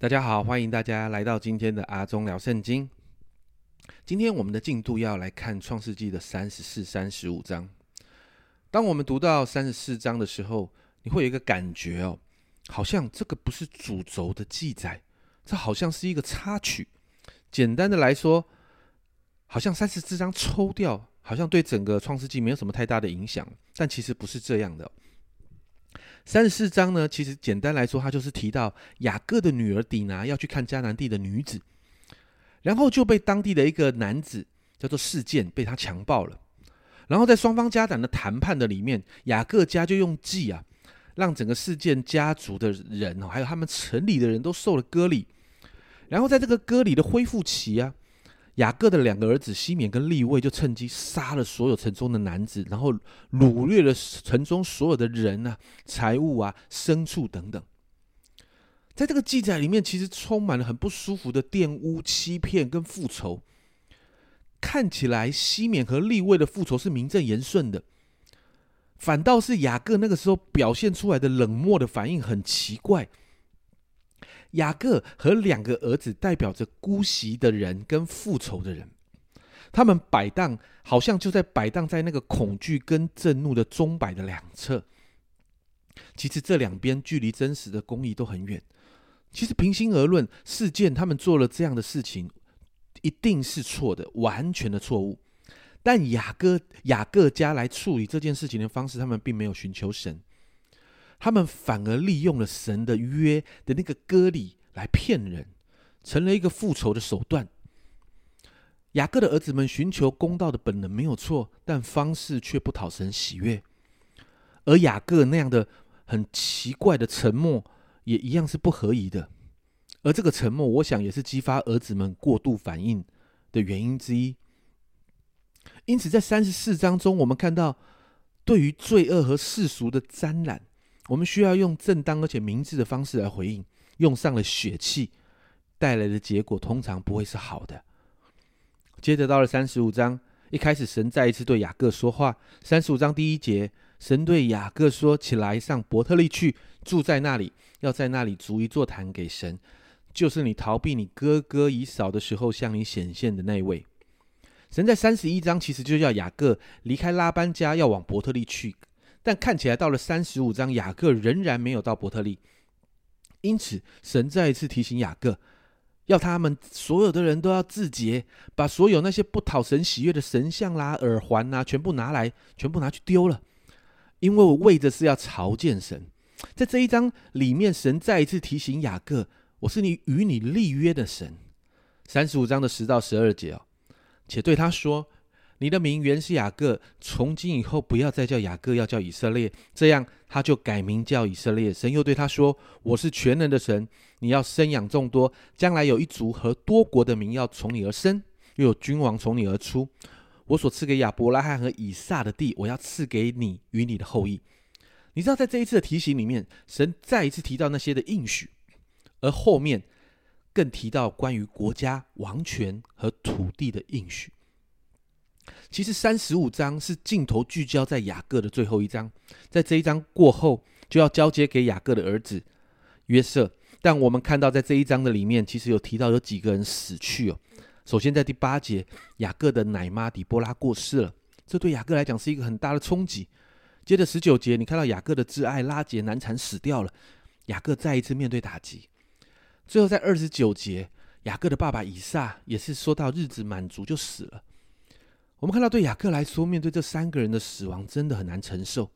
大家好，欢迎大家来到今天的阿忠聊圣经。今天我们的进度要来看创世纪的三十四、三十五章。当我们读到三十四章的时候，你会有一个感觉哦，好像这个不是主轴的记载，这好像是一个插曲。简单的来说，好像三十四章抽掉，好像对整个创世纪没有什么太大的影响，但其实不是这样的。三十四章呢，其实简单来说，他就是提到雅各的女儿底拿要去看迦南地的女子，然后就被当地的一个男子叫做事件被他强暴了。然后在双方家长的谈判的里面，雅各家就用计啊，让整个事件家族的人哦，还有他们城里的人都受了割礼。然后在这个割礼的恢复期啊。雅各的两个儿子西缅跟利位就趁机杀了所有城中的男子，然后掳掠了城中所有的人啊、财物啊、牲畜等等。在这个记载里面，其实充满了很不舒服的玷污、欺骗跟复仇。看起来西缅和利位的复仇是名正言顺的，反倒是雅各那个时候表现出来的冷漠的反应很奇怪。雅各和两个儿子代表着姑息的人跟复仇的人，他们摆荡，好像就在摆荡在那个恐惧跟震怒的钟摆的两侧。其实这两边距离真实的公义都很远。其实平心而论，事件他们做了这样的事情，一定是错的，完全的错误。但雅各雅各家来处理这件事情的方式，他们并没有寻求神。他们反而利用了神的约的那个割礼来骗人，成了一个复仇的手段。雅各的儿子们寻求公道的本能没有错，但方式却不讨神喜悦。而雅各那样的很奇怪的沉默，也一样是不合宜的。而这个沉默，我想也是激发儿子们过度反应的原因之一。因此，在三十四章中，我们看到对于罪恶和世俗的沾染。我们需要用正当而且明智的方式来回应，用上了血气带来的结果通常不会是好的。接着到了三十五章，一开始神再一次对雅各说话。三十五章第一节，神对雅各说：“起来，上伯特利去，住在那里，要在那里筑一座坛给神，就是你逃避你哥哥以扫的时候向你显现的那位。”神在三十一章其实就叫雅各离开拉班家，要往伯特利去。但看起来到了三十五章，雅各仍然没有到伯特利，因此神再一次提醒雅各，要他们所有的人都要自洁，把所有那些不讨神喜悦的神像啦、耳环呐，全部拿来，全部拿去丢了，因为我为的是要朝见神。在这一章里面，神再一次提醒雅各，我是你与你立约的神。三十五章的十到十二节哦，且对他说。你的名原是雅各，从今以后不要再叫雅各，要叫以色列。这样他就改名叫以色列。神又对他说：“我是全能的神，你要生养众多，将来有一族和多国的名要从你而生，又有君王从你而出。我所赐给亚伯拉罕和以撒的地，我要赐给你与你的后裔。”你知道，在这一次的提醒里面，神再一次提到那些的应许，而后面更提到关于国家、王权和土地的应许。其实三十五章是镜头聚焦在雅各的最后一章，在这一章过后就要交接给雅各的儿子约瑟。但我们看到在这一章的里面，其实有提到有几个人死去哦。首先在第八节，雅各的奶妈底波拉过世了，这对雅各来讲是一个很大的冲击。接着十九节，你看到雅各的挚爱拉杰难产死掉了，雅各再一次面对打击。最后在二十九节，雅各的爸爸以撒也是说到日子满足就死了。我们看到，对雅各来说，面对这三个人的死亡，真的很难承受。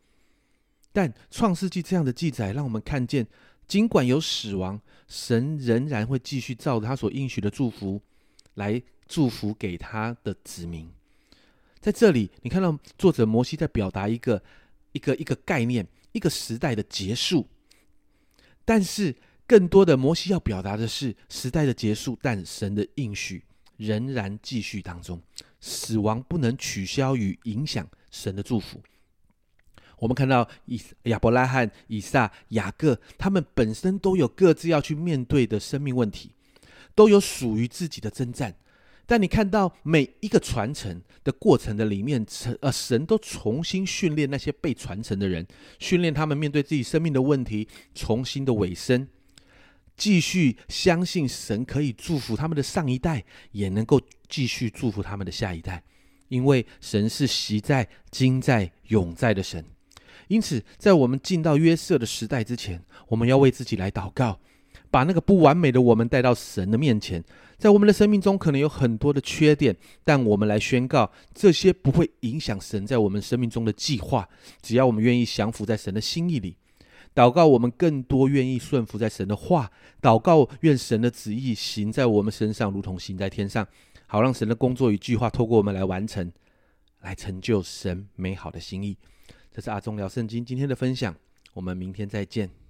但创世纪这样的记载，让我们看见，尽管有死亡，神仍然会继续照着他所应许的祝福，来祝福给他的子民。在这里，你看到作者摩西在表达一个一个一个概念，一个时代的结束。但是，更多的摩西要表达的是时代的结束，但神的应许仍然继续当中。死亡不能取消与影响神的祝福。我们看到以亚伯拉罕、以撒、雅各，他们本身都有各自要去面对的生命问题，都有属于自己的征战。但你看到每一个传承的过程的里面，神呃神都重新训练那些被传承的人，训练他们面对自己生命的问题，重新的尾声。继续相信神可以祝福他们的上一代，也能够继续祝福他们的下一代，因为神是习在、今在、永在的神。因此，在我们进到约瑟的时代之前，我们要为自己来祷告，把那个不完美的我们带到神的面前。在我们的生命中，可能有很多的缺点，但我们来宣告，这些不会影响神在我们生命中的计划。只要我们愿意降服在神的心意里，祷告，我们更多愿意顺服在神的话，祷告，愿神的旨意行在我们身上，如同行在天上，好让神的工作与计划透过我们来完成，来成就神美好的心意。这是阿忠聊圣经今天的分享，我们明天再见。